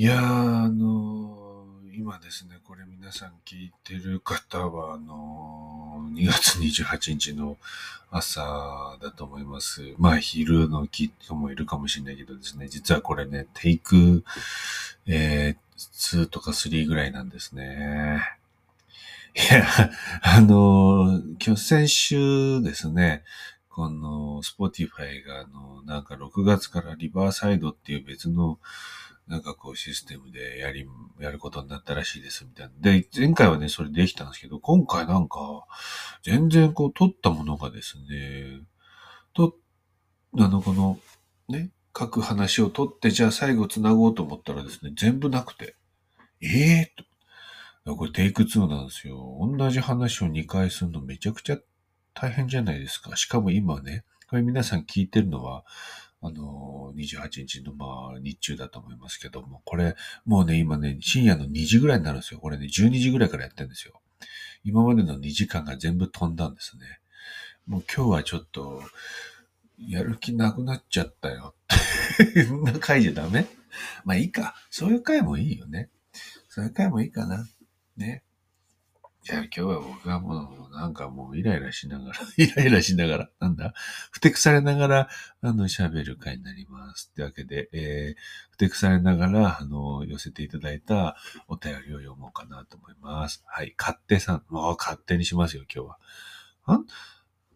いやー、あのー今ですね、これ皆さん聞いてる方は、あのー2月28日の朝だと思います。まあ、昼の人もいるかもしれないけどですね、実はこれね、テイク、えー、2とか3ぐらいなんですね。いや、あのー今日先週ですね、この、 Spotify が、あの、なんか6月からリバーサイドっていう別の、なんかこうシステムでやり、やることになったらしいですみたいな。で、前回はね、それできたんですけど、今回なんか、全然こう取ったものがですね、と、あの、この、ね、書く話を取って、じゃあ最後繋ごうと思ったらですね、全部なくて、ええー、と。これテイク2なんですよ。同じ話を2回するのめちゃくちゃ大変じゃないですか。しかも今ね、これ皆さん聞いてるのは、あの、28日のまあ日中だと思いますけども、これもうね、今ね、深夜の2時ぐらいになるんですよ。これね、12時ぐらいからやってるんですよ。今までの2時間が全部飛んだんですね。もう今日はちょっと、やる気なくなっちゃったよって。そんな回じゃダメ？まあいいか。そういう回もいいよね。そういう回もいいかな。ね。じゃあ今日は僕はもうなんかもうイライラしながら、イライラしながら、なんだ？ふてくされながら、あの、喋る回になります。ってわけで、えー、ふてくされながら、あの、寄せていただいたお便りを読もうかなと思います。はい。勝手さん。もう勝手にしますよ、今日は。ん、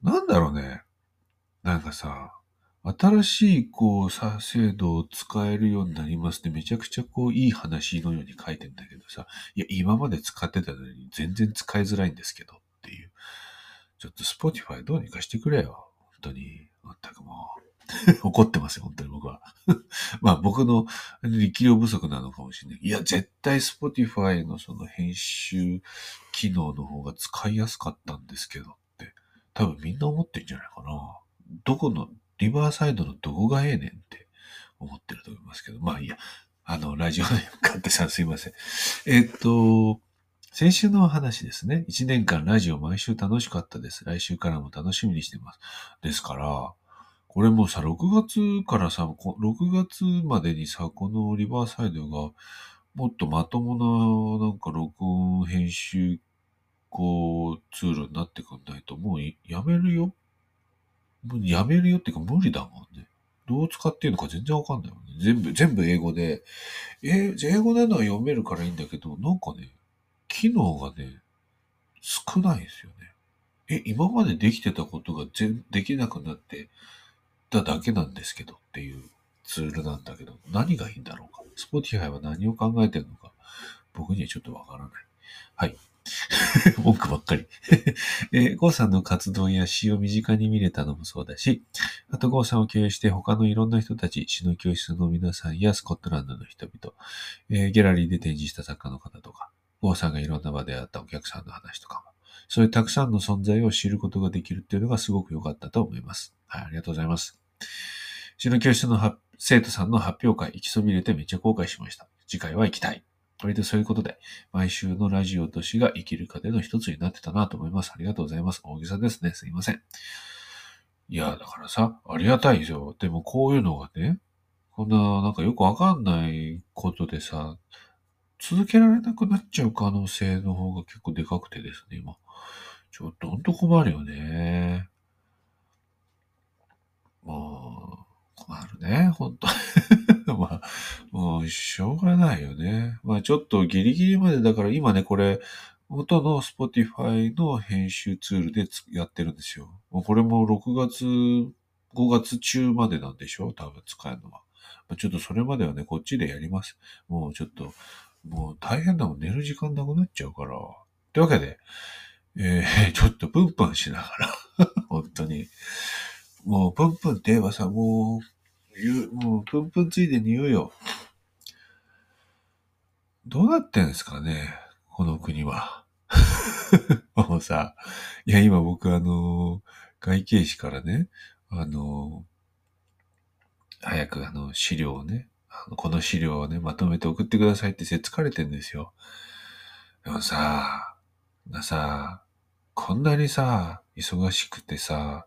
なんだろうね。なんかさ、新しい、こう、さ、制度を使えるようになりますってめちゃくちゃこう、いい話のように書いてんだけどさ、いや、今まで使ってたのに全然使いづらいんですけどっていう。ちょっと Spotify どうにかしてくれよ。本当に。全くもう。怒ってますよ、本当に僕は。まあ僕の力量不足なのかもしれない。いや、絶対 Spotify のその編集機能の方が使いやすかったんですけどって、多分みんな思ってんじゃないかな。どこの、リバーサイドのどこがええねんって思ってると思いますけど、まあいいや。あの、ラジオで勝手さんすいません。えっと、先週の話ですね。1年間ラジオ毎週楽しかったです。来週からも楽しみにしてます。ですから、これもうさ、6月からさ、6月までにさ、このリバーサイドがもっとまともな、なんか録音編集、こう、ツールになってくんないと、もうやめるよ。もうやめるよっていうか無理だもんね。どう使っていいのか全然わかんないもんね。全部、全部英語で。え、英語なのは読めるからいいんだけど、なんかね、機能がね、少ないですよね。え、今までできてたことが全できなくなってただけなんですけどっていうツールなんだけど、何がいいんだろうか。Spotify は何を考えてるのか、僕にはちょっとわからない。はい。文句ばっかり。えー、ゴーさんの活動や詩を身近に見れたのもそうだし、あとゴーさんを経由して他のいろんな人たち、詩の教室の皆さんやスコットランドの人々、えーギャラリーで展示した作家の方とか、ゴーさんがいろんな場で会ったお客さんの話とかも、そういうたくさんの存在を知ることができるっていうのがすごく良かったと思います。はい、ありがとうございます。詩の教室の生徒さんの発表会、行きそびれてめっちゃ後悔しました。次回は行きたい。割とそういうことで、毎週のラジオと詩が生きる糧の一つになってたなと思います。ありがとうございます。大げさですね。すいません。いや、だからさ、ありがたいですよ。でもこういうのがね、こんな、なんかよくわかんないことでさ、続けられなくなっちゃう可能性の方が結構でかくてですね、今。ちょっとほんと困るよね。もう、困るね、ほんと。まあ、もう、しょうがないよね。まあ、ちょっとギリギリまで、だから今ね、これ、元の Spotify の編集ツールでやってるんですよ。もうこれも6月、5月中までなんでしょ？多分使えるのは。まあちょっとそれまではね、こっちでやります。もうちょっと、もう大変だもん。寝る時間なくなっちゃうから。というわけで、えー、ちょっとプンプンしながら、本当に。もうプンプンって言えばさ、もう、言う、もうプンプンついでに言うよ。どうなってんですかねこの国は。もうさ、いや今僕あの、外形士からね、あの、早くあの資料をね、あのこの資料をね、まとめて送ってくださいってせっつかれてんですよ。でもさ、なさ、こんなにさ、忙しくてさ、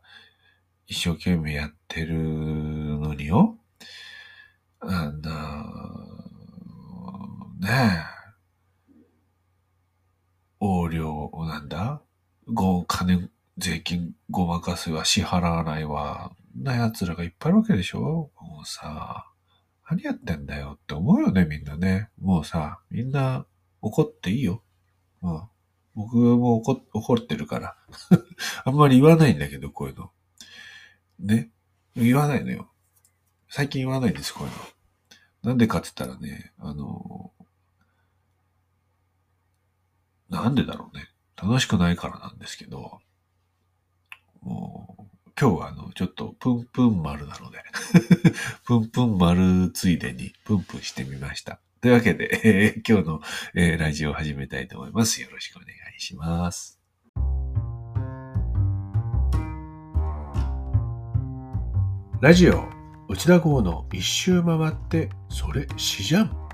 一生懸命やってるによ。あんな、ねえ、横領、なんだ？ご、金、税金ごまかすわ、支払わないわ、な奴らがいっぱいいるわけでしょ？もうさ、何やってんだよって思うよね、みんなね。もうさ、みんな怒っていいよ。うん。僕も怒怒ってるから。あんまり言わないんだけど、こういうの。ね。言わないのよ。最近言わないです、こういうの。なんでかって言ったらね、あの、なんでだろうね。楽しくないからなんですけど、もう、今日はあの、ちょっとプンプン丸なのでプンプン丸ついでにプンプンしてみました。というわけで、えー、今日の、えー、ラジオを始めたいと思います。よろしくお願いします。ラジオ内田号の一周回ってそれ死じゃん。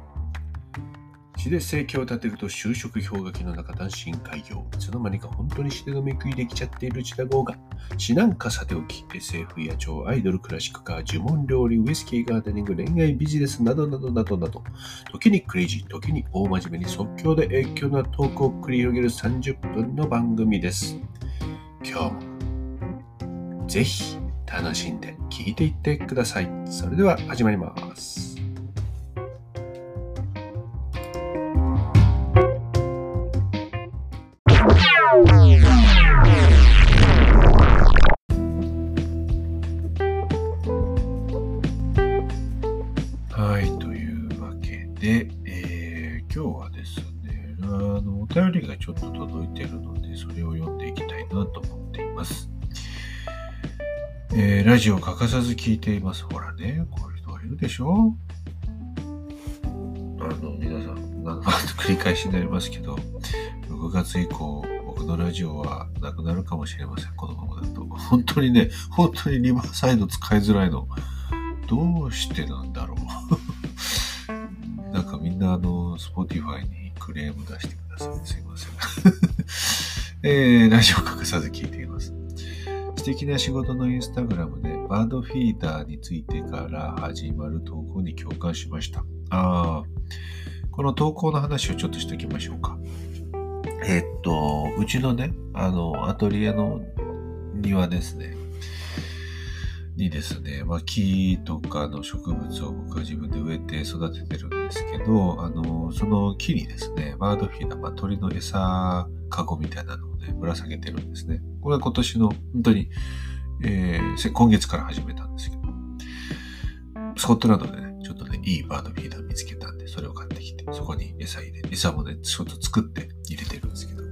死で生計を立てると就職氷河期の中単身開業いつの間にか本当に死でのめくりできちゃっている内田号が死なんかさておき SF や超アイドルクラシックカー呪文料理ウイスキーガーデニング恋愛ビジネスなどなどなどなど。時にクレイジー時に大真面目に即興で影響なトークを繰り広げる30分の番組です。今日もぜひ楽しんで聴いていってください。それでは始まります。ジオ欠かさず聞いています。ほらね、こういう人がいるでしょあの、皆さん、ん繰り返しになりますけど、6月以降、僕のラジオはなくなるかもしれません。このままだと。本当にね、本当にリバーサイド使いづらいの。どうしてなんだろう。なんかみんなあの、Spotify にクレーム出してください。すいません。えー、ラジオ欠かさず聞いています。素敵な仕事のインスタグラムでバードフィーダーについてから始まる投稿に共感しました。ああ、この投稿の話をちょっとしておきましょうか。え、っと、うちのね、あの、アトリエの庭ですね。にですね、まあ、木とかの植物を僕は自分で植えて育ててるんですけど、あの、その木にですね、バードフィーダー、まあ、鳥の餌カゴみたいなのをね、ぶら下げてるんですね。これは今年の、本当に、えー、今月から始めたんですけど、スコットランドでね、ちょっとね、いいバードフィーダー見つけたんで、それを買ってきて、そこに餌入れ、餌もね、ちょっと作って入れてるんですけど、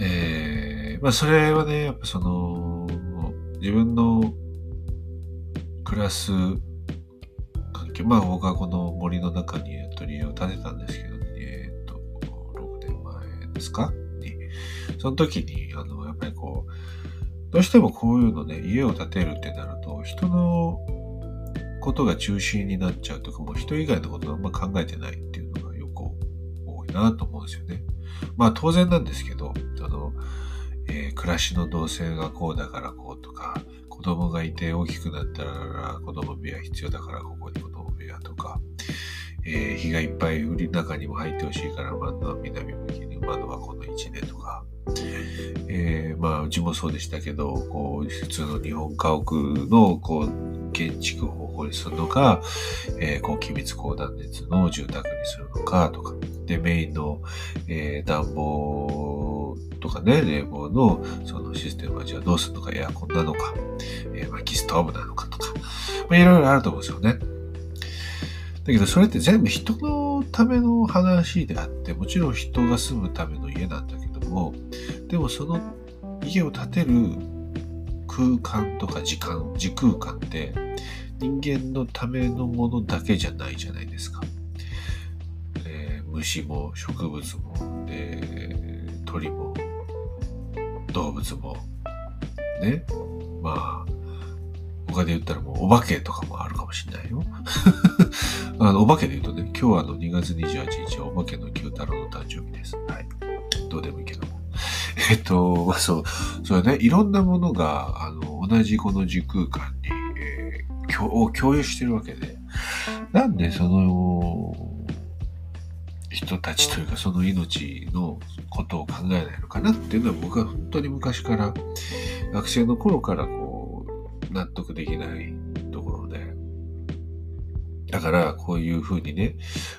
えー、まあそれはね、やっぱその、自分の暮らす環境、まあ僕はこの森の中にアトリエを建てたんですけど、ですか？に、その時に、あの、やっぱりこう、どうしてもこういうのね、家を建てるってなると、人のことが中心になっちゃうとか、もう人以外のことあんま考えてないっていうのがよく多いなと思うんですよね。まあ当然なんですけど、あの、えー、暮らしの動線がこうだからこうとか、子供がいて大きくなったら子供部屋必要だからここに子供部屋とか、えー、日がいっぱい売り中にも入ってほしいから窓は南向きに窓はこの位置でとか、えー、まあうちもそうでしたけどこう普通の日本家屋のこう建築方法にするのか、えー、こう機密高断熱の住宅にするのかとかでメインの、えー、暖房とかね冷房のそのシステムはじゃあどうするのかエアコンなのか、えー、薪ストーブなのかとか、まあ、いろいろあると思うんですよね。だけどそれって全部人ののための話であって、もちろん人が住むための家なんだけども、でもその家を建てる空間とか時間、時空間って人間のためのものだけじゃないじゃないですか。えー、虫も植物も、えー、鳥も動物もね。まあ、他で言ったらもうお化けとかもあるかもしれないよ。あの、お化けで言うとね、今日はあの2月28日はお化けの九太郎の誕生日です。はい。どうでもいいけども。えっと、まあそう、それね、いろんなものが、あの、同じこの時空間に、えー、共共有してるわけで。なんでその人たちというかその命のことを考えないのかなっていうのは僕は本当に昔から学生の頃からこう納得できないだからこういうふうにね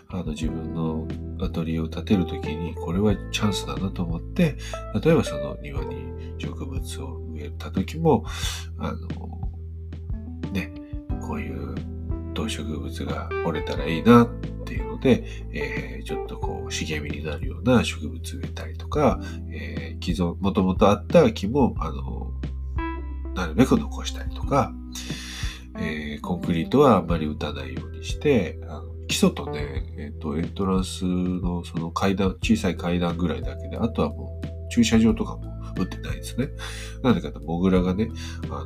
あの自分のアトリエを建てるときにこれはチャンスだなと思って例えばその庭に植物を植えた時もあのねこういう動植物が折れたらいいなっていうので、えー、ちょっとこう茂みになるような植物植えたりとか、えー、既存、もともとあった木も、あの、なるべく残したりとか、えー、コンクリートはあんまり打たないようにして、あの基礎とね、えっ、ー、と、エントランスのその階段、小さい階段ぐらいだけで、あとはもう駐車場とかも打ってないですね。なんでかと、モグラがね、あの、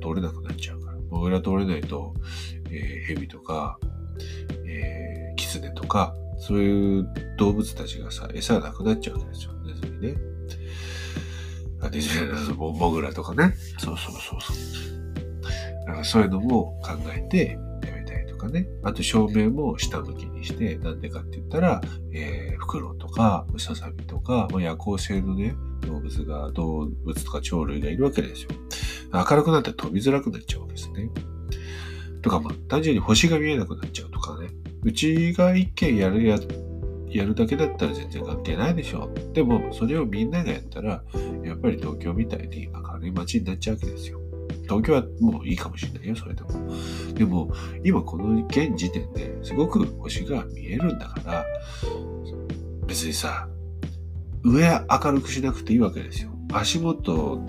通れなくなっちゃうから。モグラ通れないと、えー、蛇とか、えー、キツネとか、そういう動物たちがさ、餌がなくなっちゃうわけですよ。ネズミね。あ、ネズミモグラとかね。そうそうそうそう。だかそういうのも考えてやめたりとかね。あと照明も下向きにして、なんでかって言ったら、えー、フクロウとか、ムササビとか、まあ、夜行性のね、動物が、動物とか鳥類がいるわけですよ。明るくなって飛びづらくなっちゃうわけですね。とか、まあ、単純に星が見えなくなっちゃうとかね。うちが一軒やるや、やるだけだったら全然関係ないでしょ。でも、それをみんながやったら、やっぱり東京みたいに明るい街になっちゃうわけですよ。東京はもういいかもしれないよ、それでも。でも、今この現時点ですごく星が見えるんだから、別にさ、上明るくしなくていいわけですよ。足元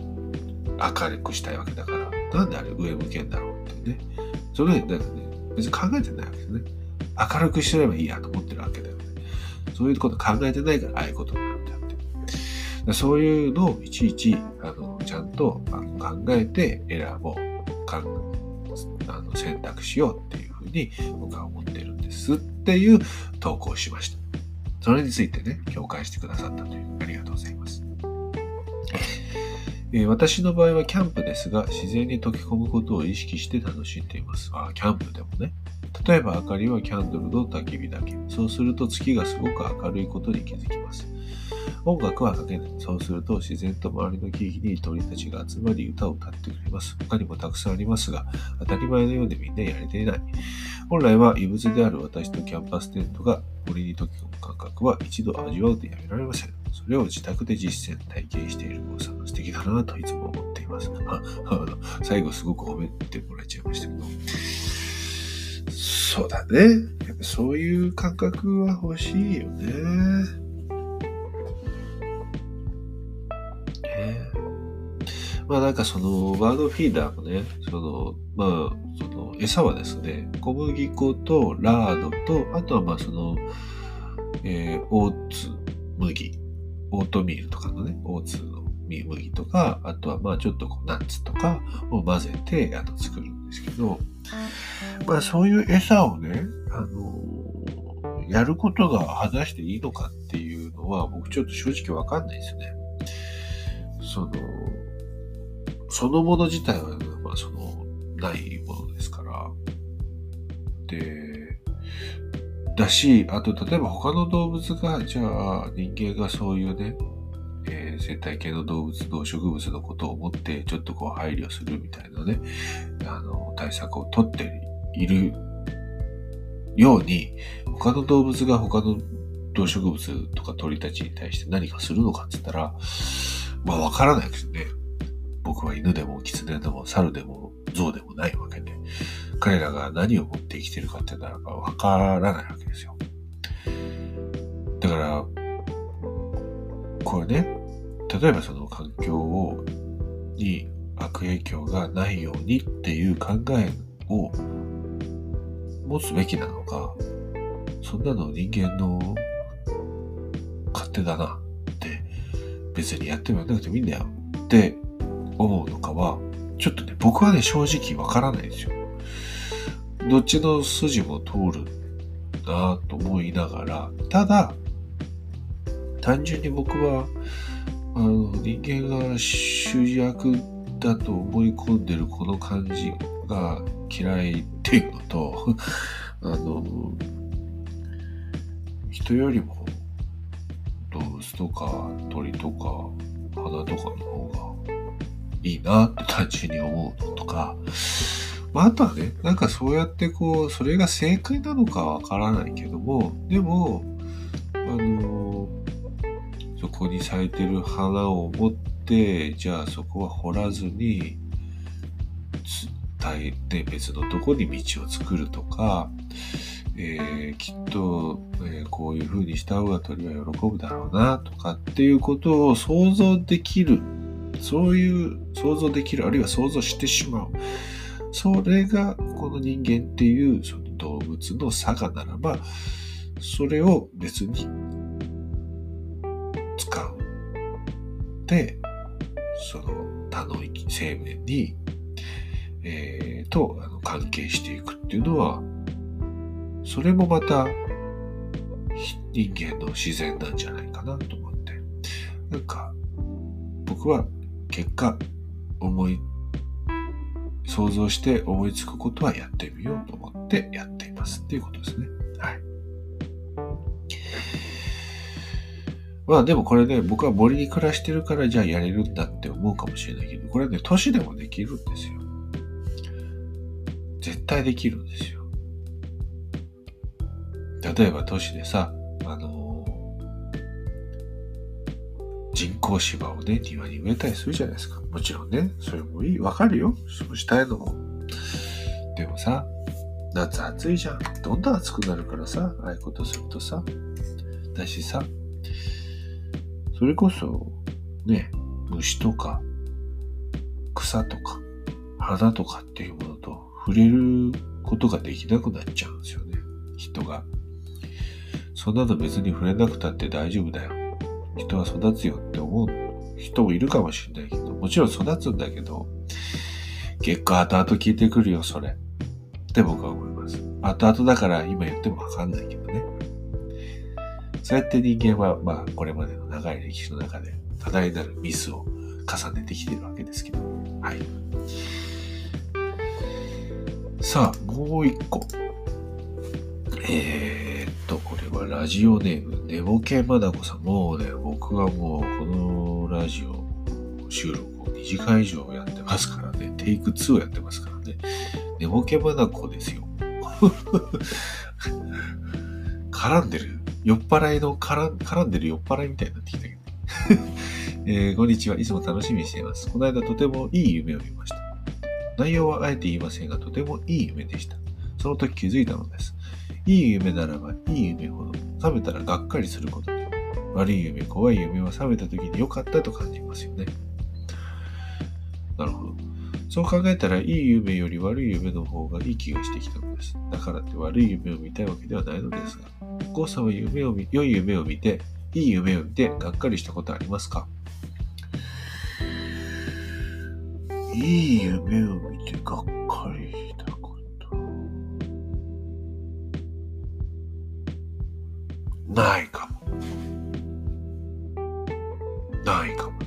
明るくしたいわけだから、なんであれ上向けんだろうってね。それだかね、別に考えてないわけですね。明るくしてればいいやと思ってるわけだよね。そういうこと考えてないからああいうことになってあって。そういうのをいちいち、あの、ちゃんとあの考えて選ぼう。あの選択しようっていうふうに僕は思ってるんですっていう投稿をしました。それについてね、共感してくださったという、ありがとうございます。え、私の場合はキャンプですが、自然に溶け込むことを意識して楽しんでいます。あ、キャンプでもね。例えば明かりはキャンドルの焚き火だけ。そうすると月がすごく明るいことに気づきます。音楽はかけない。そうすると自然と周りの木々に鳥たちが集まり歌を歌ってくれます。他にもたくさんありますが、当たり前のようでみんなやれていない。本来は異物である私とキャンパステントが森に溶け込む感覚は一度味わうとやめられません。それを自宅で実践、体験している郷さん素敵だなといつも思っています。あの最後すごく褒めてもらっちゃいましたけど。そうだね。やっぱそういう感覚は欲しいよね。まあなんかそのバードフィーダーもね、その、まあ、その餌はですね、小麦粉とラードと、あとはまあその、えー、オーツ麦オートミールとかのね、オーツの麦とか、あとはまあちょっとこうナッツとかを混ぜてあの作るですけど、まあそういう餌をね、あのやることが果たしていいのかっていうのは僕ちょっと正直わかんないですね。その、そのもの自体は、まあその、ないものですから。で、だし、あと例えば他の動物が、じゃあ人間がそういうね、えー、生態系の動物、動植物のことを思って、ちょっとこう配慮するみたいなね、あの、対策をとっているように、他の動物が他の動植物とか鳥たちに対して何かするのかって言ったら、まあわからないですよね。僕は犬でも狐でも猿でも象でもないわけで、彼らが何を持って生きてるかっていうのはわからないわけですよ。だから、これね、例えばその環境を、に悪影響がないようにっていう考えを持つべきなのか、そんなの人間の勝手だなって別にやってもやんなくてもいいんだよって思うのかは、ちょっとね、僕はね、正直わからないですよ。どっちの筋も通るなと思いながら、ただ、単純に僕は、あの、人間が主役だと思い込んでるこの感じが嫌いっていうのと、あの、人よりも動物とか鳥とか花とかの方がいいなって単純に思うのとか、まあ、あとはね、なんかそうやってこう、それが正解なのかわからないけども、でも、あのこに咲いてる花を持って、じゃあそこは掘らずに、大ね、別のとこに道を作るとか、えー、きっと、えー、こういう風にした方が鳥は喜ぶだろうなとかっていうことを想像できる。そういう想像できる、あるいは想像してしまう。それがこの人間っていうその動物の差がならば、それを別にその他の生命に、えー、とあの関係していくっていうのは、それもまた人間の自然なんじゃないかなと思って。なんか、僕は結果、思い想像して思いつくことはやってみようと思ってやっていますっていうことですね。まあでもこれね、僕は森に暮らしてるからじゃあやれるんだって思うかもしれないけど、これね、都市でもできるんですよ。絶対できるんですよ。例えば都市でさ、あのー、人工芝をね、庭に植えたりするじゃないですか。もちろんね、それもいい。わかるよ。そうしたいのも。でもさ、夏暑いじゃん。どんどん暑くなるからさ、ああいうことするとさ。だしさ、それこそ、ね、虫とか、草とか、花とかっていうものと触れることができなくなっちゃうんですよね。人が。そんなの別に触れなくたって大丈夫だよ。人は育つよって思う人もいるかもしれないけど、もちろん育つんだけど、結構後々聞いてくるよ、それ。って僕は思います。後々だから今言ってもわかんないけどね。そうやって人間は、まあ、これまでの長い歴史の中で多大なるミスを重ねてきてるわけですけど。はい。さあ、もう一個。えー、っと、これはラジオネーム、寝ぼけまなこさん。もうね、僕はもう、このラジオ収録を2時間以上やってますからね。テイク2をやってますからね。寝ぼけまなこですよ。絡んでる。酔っ払いの絡絡んでる酔っ払いみたいになってきたけど。えー、こんにちは。いつも楽しみにしています。この間とてもいい夢を見ました。内容はあえて言いませんが、とてもいい夢でした。その時気づいたのです。いい夢ならばいい夢ほど、覚めたらがっかりすることに。悪い夢、怖い夢は覚めた時に良かったと感じますよね。なるほど。そう考えたら、いい夢より悪い夢の方がいい気がしてきたのです。だからって悪い夢を見たいわけではないのですが、ゴーさんは夢を見、良い夢を見て、いい夢を見て、がっかりしたことありますか？いい夢を見て、がっかりしたこと。ないかも。ないかも。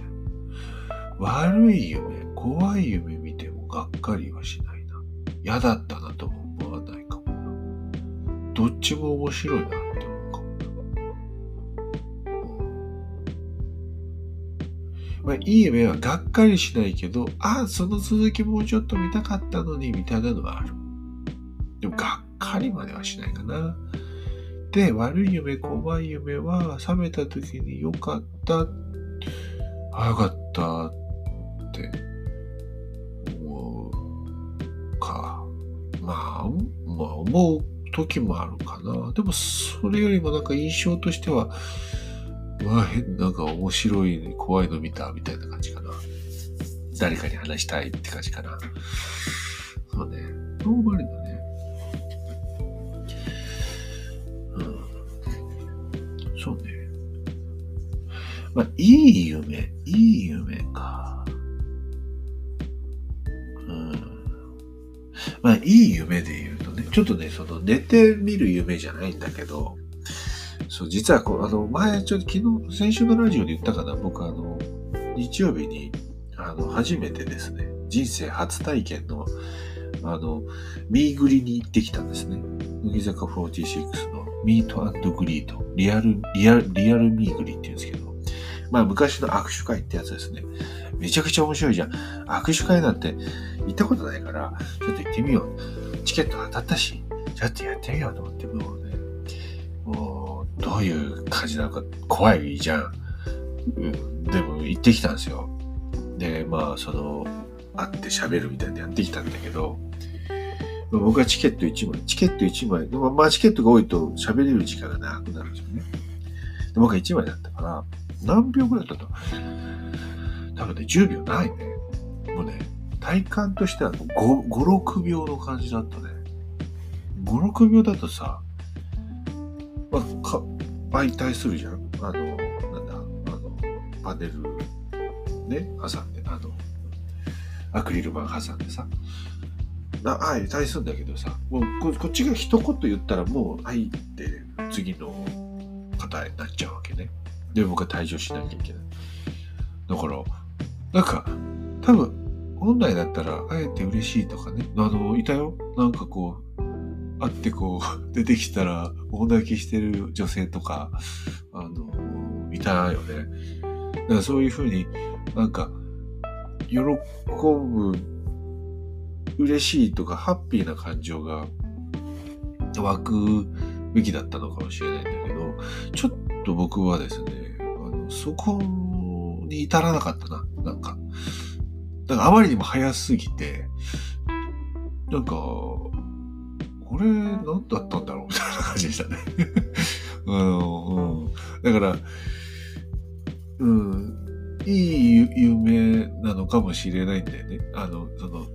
悪い夢、怖い夢見てもがっかりはしないな。嫌だったなとも思わないかもな。どっちも面白いなって思うかもな。まあ、いい夢はがっかりしないけど、ああ、その続きもうちょっと見たかったのに、みたいなのはある。でも、がっかりまではしないかな。で、悪い夢、怖い夢は、覚めた時に良かったあ、よかったってあ、まあ思う時もあるかな。でもそれよりもなんか印象としては、まあ変なんか面白い、怖いの見たみたいな感じかな。誰かに話したいって感じかな。そうね。ノーマルだね。うん。そうね。まあ、いい夢、いい夢か。まあ、いい夢で言うとね、ちょっとね、その寝てみる夢じゃないんだけど、そう、実はこう、あの、前、ちょっと昨日、先週のラジオで言ったかな、僕あの、日曜日に、あの、初めてですね、人生初体験の、あの、ミーグリに行ってきたんですね。乃木坂46のミートグリート、リアル、リアル、リアルミーグリって言うんですけど、まあ昔の握手会ってやつですね。めちゃくちゃ面白いじゃん。握手会なんて行ったことないから、ちょっと行ってみよう。チケット当たったし、ちょっとやってみようと思って、もうね、もう、どういう感じなのか怖いじゃん。うん、でも行ってきたんですよ。で、まあ、その、会って喋るみたいなやってきたんだけど、僕はチケット1枚、チケット1枚、でもまあチケットが多いと喋れる時間が長くなるんですよね。で僕は1枚だったから、何秒ぐらいだった多分ね、10秒ないね。もうね、体感としては5、5、6秒の感じだったね。5、6秒だとさ、まあ、か、媒体するじゃんあの、なんだ、あの、パネル、ね、挟んで、あの、アクリル板挟んでさ、な、はい、対するんだけどさ、もうここっちが一言言ったらもう、はいって次の方になっちゃうわけね。で、僕は退場しなきゃいけない。だから、なんか、多分、本来だったら、あえて嬉しいとかね、あの、いたよ。なんかこう、会ってこう、出てきたら、大泣きしてる女性とか、あの、いたよね。だからそういうふうになんか、喜ぶ、嬉しいとか、ハッピーな感情が湧くべきだったのかもしれないんだけど、ちょっと僕はですね、あのそこに至らなかったな、なんか。だからあまりにも早すぎて、なんか、これ何だったんだろう？みたいな感じでしたね。あの、うん。だから、うん、いい夢なのかもしれないんだよね。あの、その、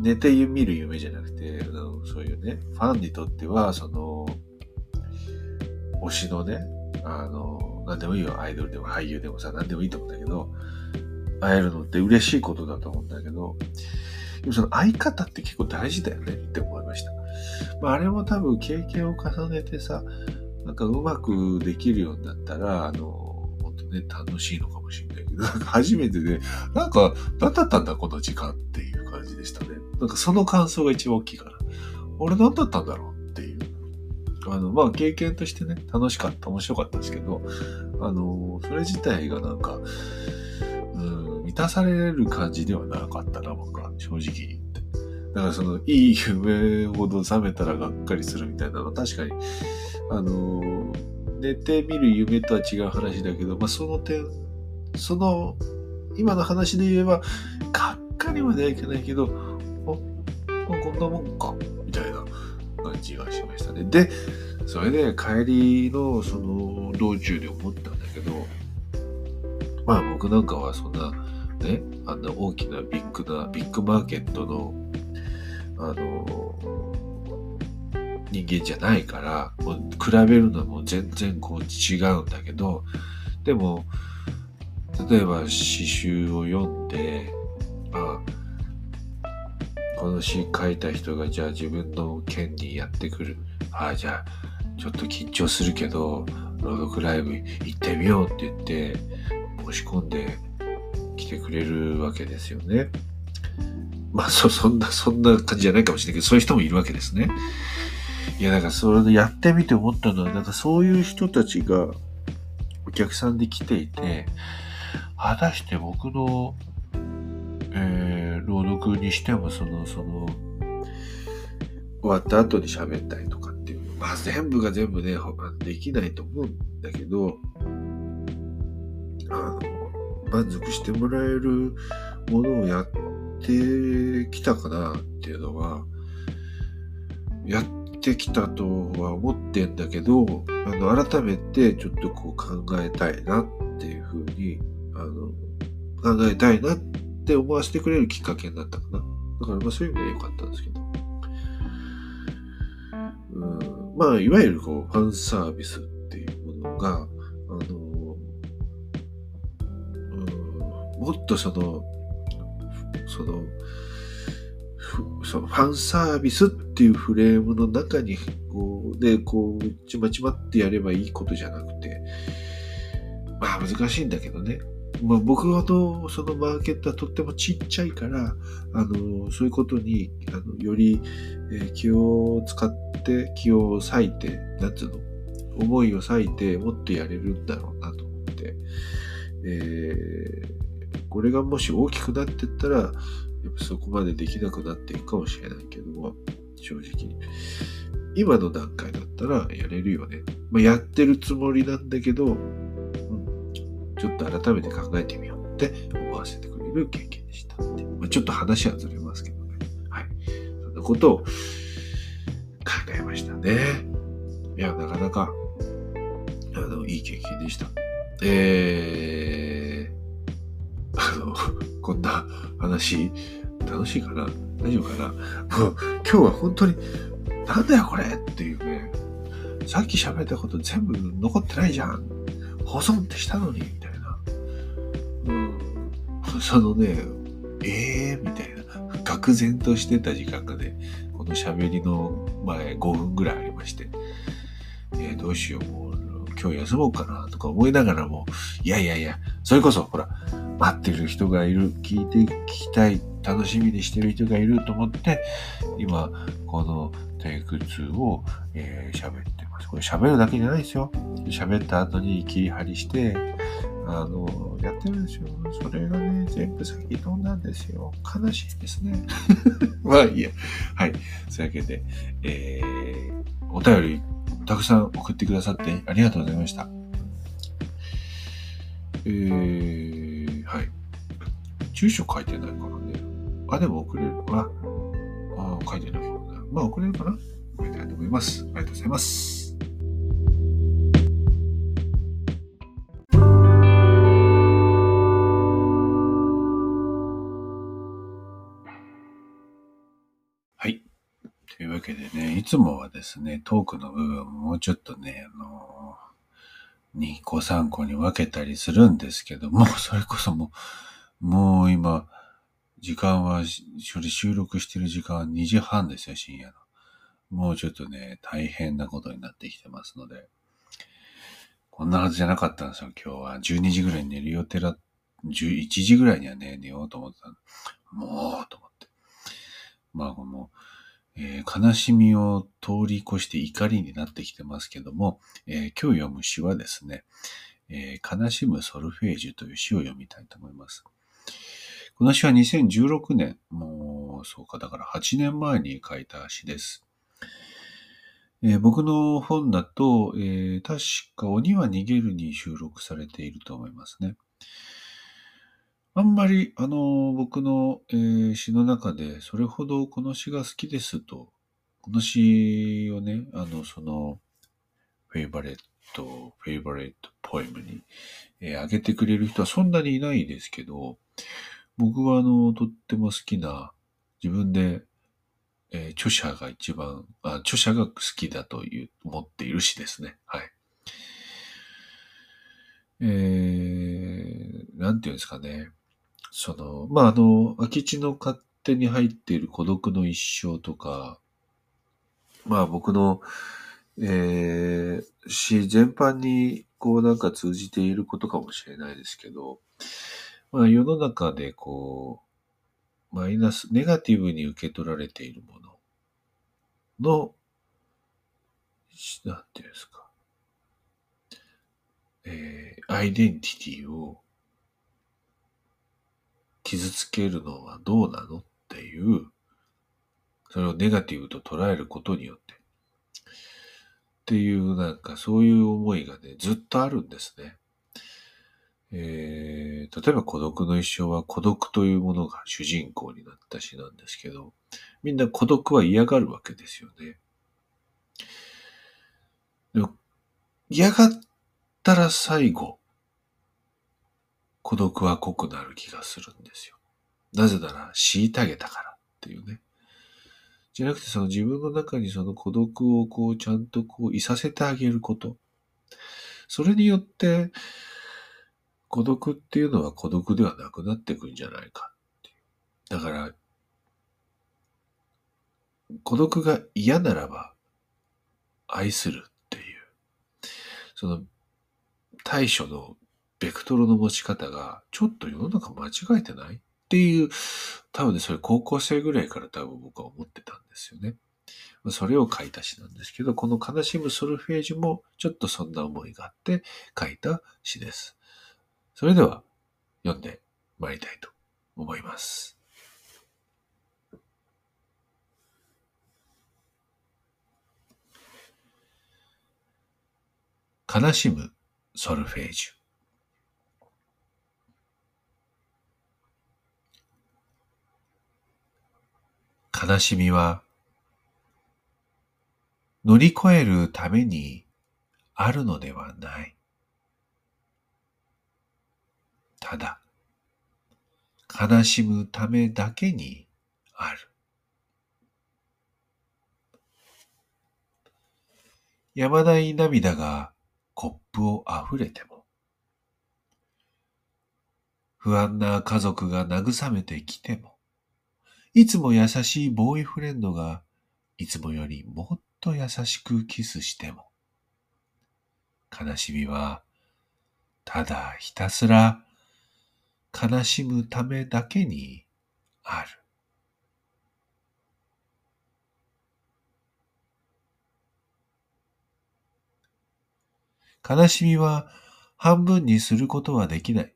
寝て見る夢じゃなくて、あのそういうね、ファンにとっては、その、推しのね、あの、なんでもいいよ、アイドルでも俳優でもさ、なんでもいいと思うんだけど、会えるのって嬉しいことだと思うんだけど、でもその会い方って結構大事だよねって思いました。まあ、あれも多分経験を重ねてさ、なんかうまくできるようになったら、あの、ね、楽しいのかもしれないけど、なんか初めてで、なんか、何だったんだ、この時間っていう感じでしたね。なんかその感想が一番大きいから。俺何だったんだろうっていう。あの、まあ、経験としてね、楽しかった、面白かったですけど、あの、それ自体がなんか、うん、満たされる感じではなかったな、僕は、正直言って。だからその、いい夢ほど覚めたらがっかりするみたいなのは確かに、あの寝てみる夢とは違う話だけど、まあ、その点、その、今の話で言えば、がっかりまではいかないけど、あ、こんなもんか、じがしましたね。で、それで帰りのその道中で思ったんだけど、まあ僕なんかはそんな、ね、あんな大きなビッグな、ビッグマーケットの、あの、人間じゃないから、もう比べるのはもう全然こう違うんだけど、でも、例えば詩集を読んで、この詩書いた人がじゃあ自分の県にやってくる。ああ、じゃあちょっと緊張するけど、朗読ライブ行ってみようって言って、申し込んで来てくれるわけですよね。まあ、そ、そんな、そんな感じじゃないかもしれないけど、そういう人もいるわけですね。いや、だからそれでやってみて思ったのは、なんかそういう人たちがお客さんで来ていて、果たして僕の、朗読にしても、その、その、終わった後に喋ったりとかっていう、まあ全部が全部ね、できないと思うんだけど、あの、満足してもらえるものをやってきたかなっていうのは、やってきたとは思ってんだけど、あの、改めてちょっとこう考えたいなっていうふうに、あの、考えたいなってって思わせてくれるきっかけになったかな。だからまあそういう意味では良かったんですけど。うん、まあ、いわゆるこう、ファンサービスっていうものが、あの、うん、もっとその、その、そのファンサービスっていうフレームの中に、こう、で、こう、ちまちまってやればいいことじゃなくて、まあ難しいんだけどね。まあ、僕のそのマーケットはとってもちっちゃいから、あの、そういうことに、あの、より、え、気を使って、気を割いて、なんつうの、思いを割いて、もっとやれるんだろうなと思って、えー、これがもし大きくなってったら、やっぱそこまでできなくなっていくかもしれないけども、正直。今の段階だったらやれるよね。まあ、やってるつもりなんだけど、ちょっと改めて考えてみようって思わせてくれる経験でした。まあ、ちょっと話はずれますけどね。はい。そんなことを考えましたね。いや、なかなか、あの、いい経験でした。えー、あの、こんな話、楽しいかな？大丈夫かな？もう、今日は本当に、なんだよこれっていうね、さっき喋ったこと全部残ってないじゃん。保存ってしたのに、みたいな。うん そのね、ええー、みたいな、愕然としてた時間がね、この喋りの前5分ぐらいありまして、えー、どうしよう、もう今日休もうかなとか思いながらも、いやいやいや、それこそ、ほら、待ってる人がいる、聞いて聞きたい、楽しみにしてる人がいると思って、今、このテイク2を、えー、喋って。これ喋るだけじゃないですよ。喋った後に切り張りして、あの、やってるんですよ。それがね、全部先飛んだんですよ。悲しいですね。まあいいや。はい。そういうわけで、えー、お便りたくさん送ってくださってありがとうございました。えー、はい。住所書いてないからね。あ、でも送れる。あ、あ書いてないけどね。まあ送れるかな送りたいと思います。ありがとうございます。つもはですね、トークの部分もうちょっとね、あの、2個3個に分けたりするんですけども、それこそもう、もう今、時間は、それ収録してる時間は2時半ですよ、深夜の。もうちょっとね、大変なことになってきてますので、こんなはずじゃなかったんですよ、今日は。12時ぐらいに寝る予定だ、11時ぐらいにはね、寝ようと思ってたもう、と思って。まあ、もう、えー、悲しみを通り越して怒りになってきてますけども、えー、今日読む詩はですね、えー、悲しむソルフェージュという詩を読みたいと思います。この詩は2016年、もう、そうか、だから8年前に書いた詩です。えー、僕の本だと、えー、確か鬼は逃げるに収録されていると思いますね。あんまり、あの、僕の、えー詩の中で、それほどこの詩が好きですと、この詩をね、あの、その、 favorite、favorite poem に、えー、あげてくれる人はそんなにいないですけど、僕は、あの、とっても好きな、自分で、えー著者が一番あ、著者が好きだという、思っている詩ですね。はい。えー、なんていうんですかね。その、まあ、あの、空き地の勝手に入っている孤独の一生とか、まあ僕の、えー、詩全般にこうなんか通じていることかもしれないですけど、まあ世の中でこう、マイナス、ネガティブに受け取られているものの、なんていうんですか、えー、アイデンティティを傷つけるのはどうなのっていう、それをネガティブと捉えることによって、っていうなんかそういう思いがね、ずっとあるんですね。えー、例えば孤独の一生は孤独というものが主人公になった詩なんですけど、みんな孤独は嫌がるわけですよね。でも嫌がったら最後、孤独は濃くなる気がするんですよ。なぜなら、虐げたからっていうね。じゃなくて、その自分の中にその孤独をこう、ちゃんとこう、いさせてあげること。それによって、孤独っていうのは孤独ではなくなってくんじゃないかっていう。だから、孤独が嫌ならば、愛するっていう、その対処のベクトルの持ち方が、ちょっと世の中間違えてないっていう、多分ね、それ高校生ぐらいから多分僕は思ってたんですよね。それを書いた詩なんですけど、この悲しむソルフェージュもちょっとそんな思いがあって書いた詩です。それでは読んで参りたいと思います。悲しむソルフェージュ悲しみは乗り越えるためにあるのではない。ただ、悲しむためだけにある。やまない涙がコップを溢れても、不安な家族が慰めてきても、いつも優しいボーイフレンドがいつもよりもっと優しくキスしても、悲しみはただひたすら悲しむためだけにある。悲しみは半分にすることはできない。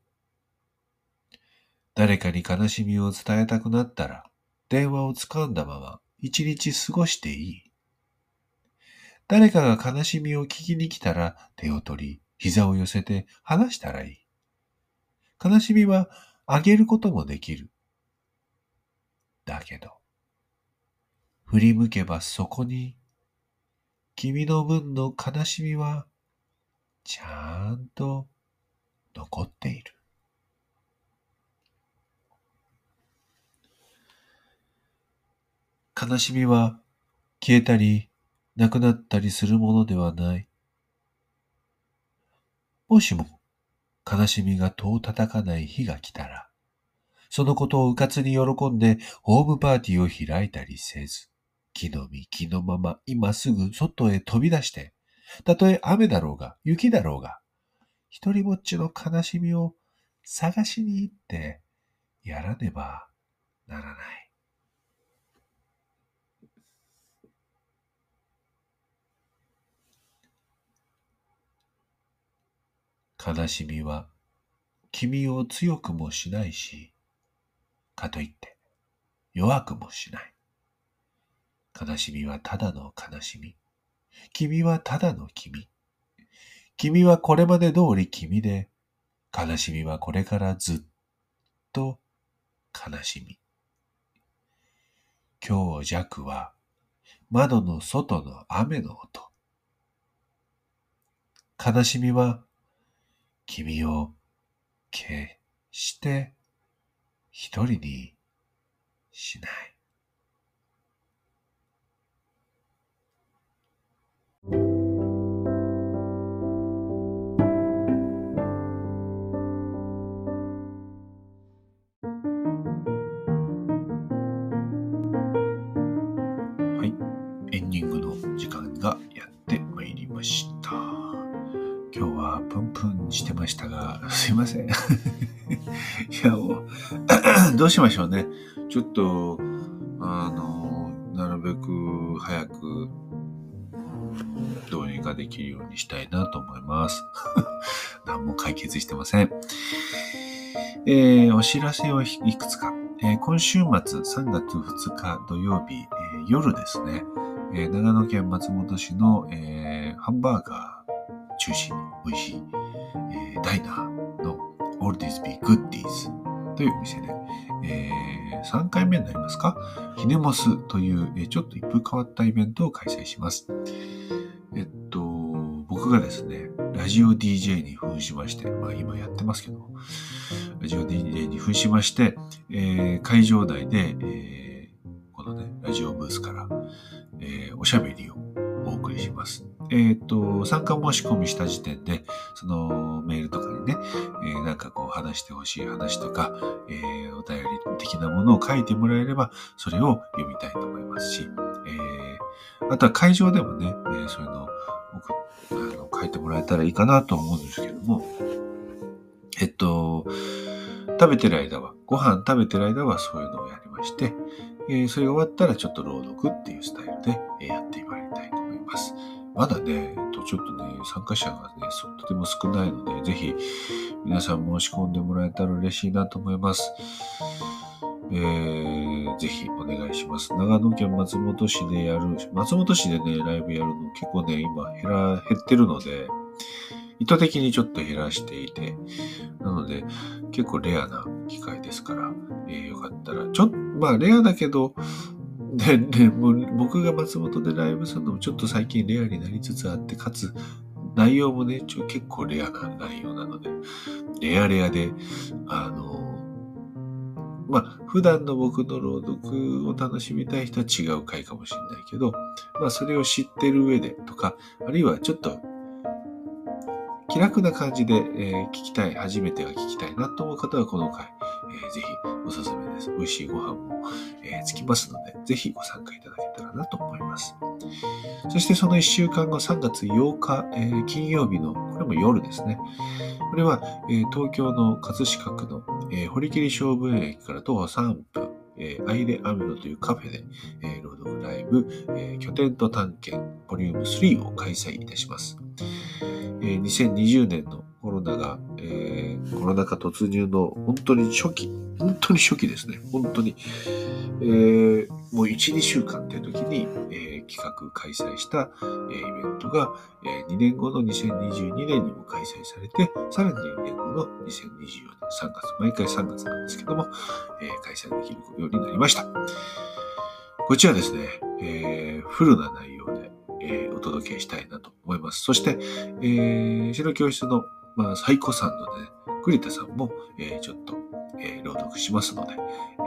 誰かに悲しみを伝えたくなったら、電話を掴んだまま一日過ごしていい。誰かが悲しみを聞きに来たら手を取り、膝を寄せて話したらいい。悲しみはあげることもできる。だけど、振り向けばそこに、君の分の悲しみはちゃんと残っている。悲しみは消えたりなくなったりするものではない。もしも悲しみが戸を叩かない日が来たら、そのことをうかつに喜んでホームパーティーを開いたりせず、木の実木のまま今すぐ外へ飛び出してたとえ雨だろうが、雪だろうが、一人ぼっちの悲しみを探しに行ってやらねばならない。悲しみは君を強くもしないし、かといって弱くもしない。悲しみはただの悲しみ。君はただの君。君はこれまで通り君で、悲しみはこれからずっと悲しみ。今日弱は窓の外の雨の音。悲しみは君を決して一人にしない。してましたが、すいません。いや、もう、どうしましょうね。ちょっと、あの、なるべく早く、どうにかできるようにしたいなと思います。何も解決してません。えー、お知らせをいくつか。えー、今週末3月2日土曜日、えー、夜ですね、え長野県松本市の、えハンバーガー中心に美味しいえー、ダイナーの All These Be Goodies というお店で、えー、3回目になりますか？ヒネモスという、えー、ちょっと一風変わったイベントを開催します。えっと、僕がですね、ラジオ DJ に扮しまして、まあ今やってますけど、ラジオ DJ に扮しまして、えー、会場内で、えー、このね、ラジオブースから、えー、おしゃべりをお送りします。えっ、ー、と、参加申し込みした時点で、そのメールとかにね、えー、なんかこう話してほしい話とか、えー、お便り的なものを書いてもらえれば、それを読みたいと思いますし、えー、あとは会場でもね、えー、そういうのをあの書いてもらえたらいいかなと思うんですけども、えっと、食べてる間は、ご飯食べてる間はそういうのをやりまして、えー、それが終わったらちょっと朗読っていうスタイルで、えやってまいりたいと思います。まだね、ちょっとね、参加者がね、とても少ないので、ぜひ皆さん申し込んでもらえたら嬉しいなと思います。えー、ぜひお願いします。長野県松本市でやる、松本市でね、ライブやるの結構ね、今減ら、減ってるので、意図的にちょっと減らしていて、なので、結構レアな機会ですから、えー、よかったら、ちょっと、まあ、レアだけど、で、で、僕が松本でライブするのもちょっと最近レアになりつつあって、かつ、内容もね、ちょ結構レアな内容なので、レアレアで、あの、まあ、普段の僕の朗読を楽しみたい人は違う回かもしれないけど、まあ、それを知ってる上でとか、あるいはちょっと気楽な感じで、え、聞きたい、初めては聞きたいなと思う方はこの回、えー、ぜひおすすめです。美味しいご飯も、えー、つきますので、ぜひご参加いただけたらなと思います。そしてその1週間後、3月8日、えー、金曜日の、これも夜ですね。これは、えー、東京の葛飾区の、えー、堀切小文駅から徒歩3分、えー、アイレアメロというカフェで、えー、朗読ライブ、えー、拠点と探検ボリューム3を開催いたします。えー、2020年のコロナが、えー、コロナ禍突入の本当に初期、本当に初期ですね。本当に、えー、もう1、2週間っていう時に、えー、企画開催した、えー、イベントが、えー、2年後の2022年にも開催されて、さらに2年後の2024年3月、毎回3月なんですけども、えー、開催できるようになりました。こちらですね、えー、フルな内容で、えー、お届けしたいなと思います。そして、えー、白教室の、まあ、最古さんのね、栗田さんも、えー、ちょっと、えー、朗読しますので、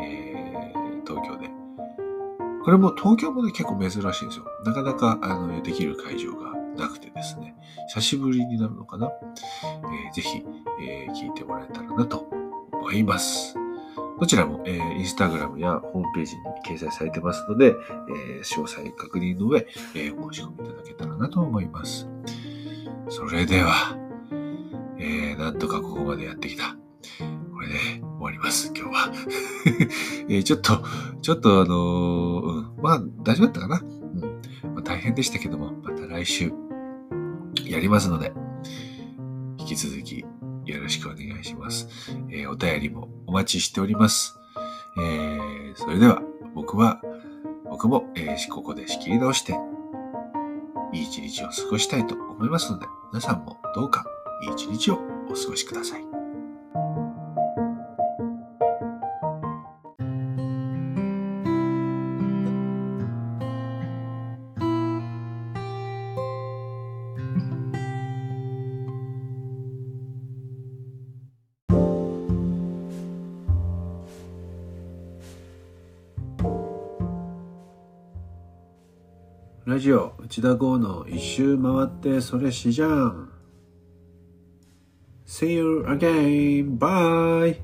えー、東京で。これも東京もね、結構珍しいんですよ。なかなか、あの、できる会場がなくてですね、久しぶりになるのかな？えー、ぜひ、えー、聞いてもらえたらなと思います。どちらも、えー、インスタグラムやホームページに掲載されてますので、えー、詳細確認の上、えー、申し込みいただけたらなと思います。それでは、えー、なんとかここまでやってきた。これで終わります、今日は。えー、ちょっと、ちょっとあのー、うん、まあ大丈夫だったかな。うんまあ、大変でしたけども、また来週やりますので、引き続きよろしくお願いします。えー、お便りもお待ちしております。えー、それでは、僕は、僕も、えー、ここで仕切り直して、いい一日を過ごしたいと思いますので、皆さんもどうかいい一日をお過ごしください。ラジオ内田剛の一周回ってそれしじゃん See you again. Bye.